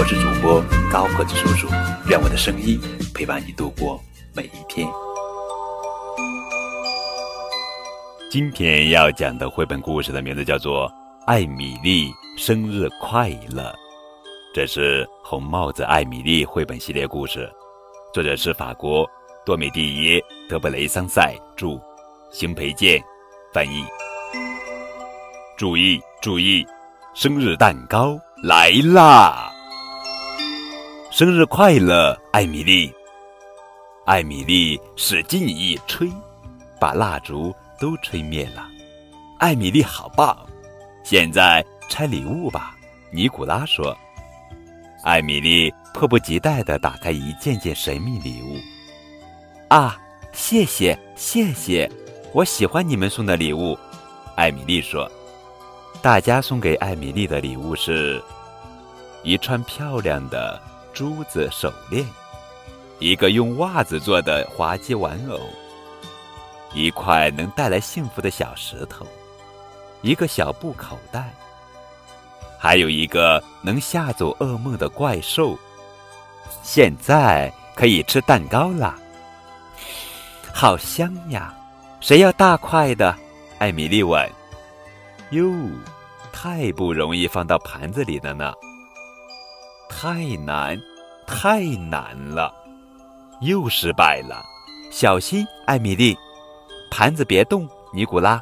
我是主播高个子叔叔，愿我的声音陪伴你度过每一天。今天要讲的绘本故事的名字叫做《艾米丽生日快乐》，这是红帽子艾米丽绘本系列故事，作者是法国多美蒂耶·德布雷桑塞著，邢培建翻译。注意注意，生日蛋糕来啦！生日快乐，艾米丽！艾米丽使劲一吹，把蜡烛都吹灭了。艾米丽好棒！现在拆礼物吧，尼古拉说。艾米丽迫不及待地打开一件件神秘礼物。啊，谢谢谢谢，我喜欢你们送的礼物。艾米丽说。大家送给艾米丽的礼物是一串漂亮的珠子手链，一个用袜子做的滑稽玩偶，一块能带来幸福的小石头，一个小布口袋，还有一个能吓走噩梦的怪兽。现在可以吃蛋糕啦，好香呀！谁要大块的？艾米丽问。哟，太不容易放到盘子里了呢！太难，太难了，又失败了。小心，艾米丽，盘子别动。尼古拉，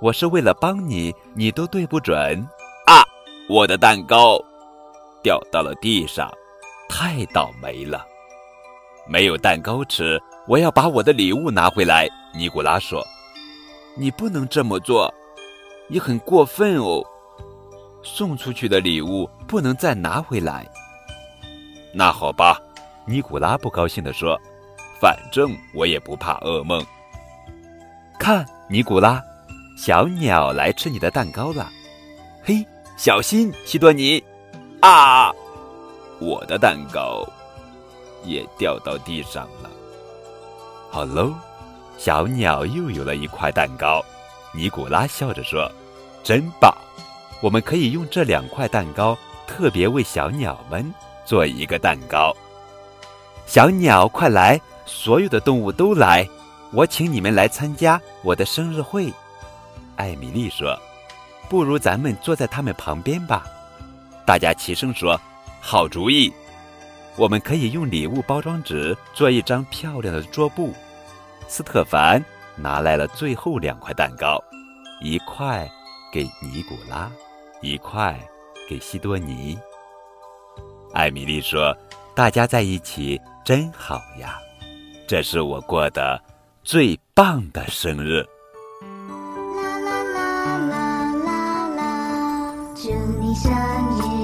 我是为了帮你，你都对不准。啊，我的蛋糕掉到了地上，太倒霉了。没有蛋糕吃，我要把我的礼物拿回来。尼古拉说：“你不能这么做。”你很过分哦！送出去的礼物不能再拿回来。那好吧，尼古拉不高兴地说：“反正我也不怕噩梦。”看，尼古拉，小鸟来吃你的蛋糕了。嘿，小心，西多尼！啊，我的蛋糕也掉到地上了。好喽，小鸟又有了一块蛋糕。尼古拉笑着说。真棒！我们可以用这两块蛋糕，特别为小鸟们做一个蛋糕。小鸟，快来！所有的动物都来，我请你们来参加我的生日会。艾米丽说：“不如咱们坐在他们旁边吧。”大家齐声说：“好主意！”我们可以用礼物包装纸做一张漂亮的桌布。斯特凡拿来了最后两块蛋糕，一块。给尼古拉一块，给西多尼。艾米丽说：“大家在一起真好呀，这是我过的最棒的生日。”啦啦啦啦啦啦，祝你生日。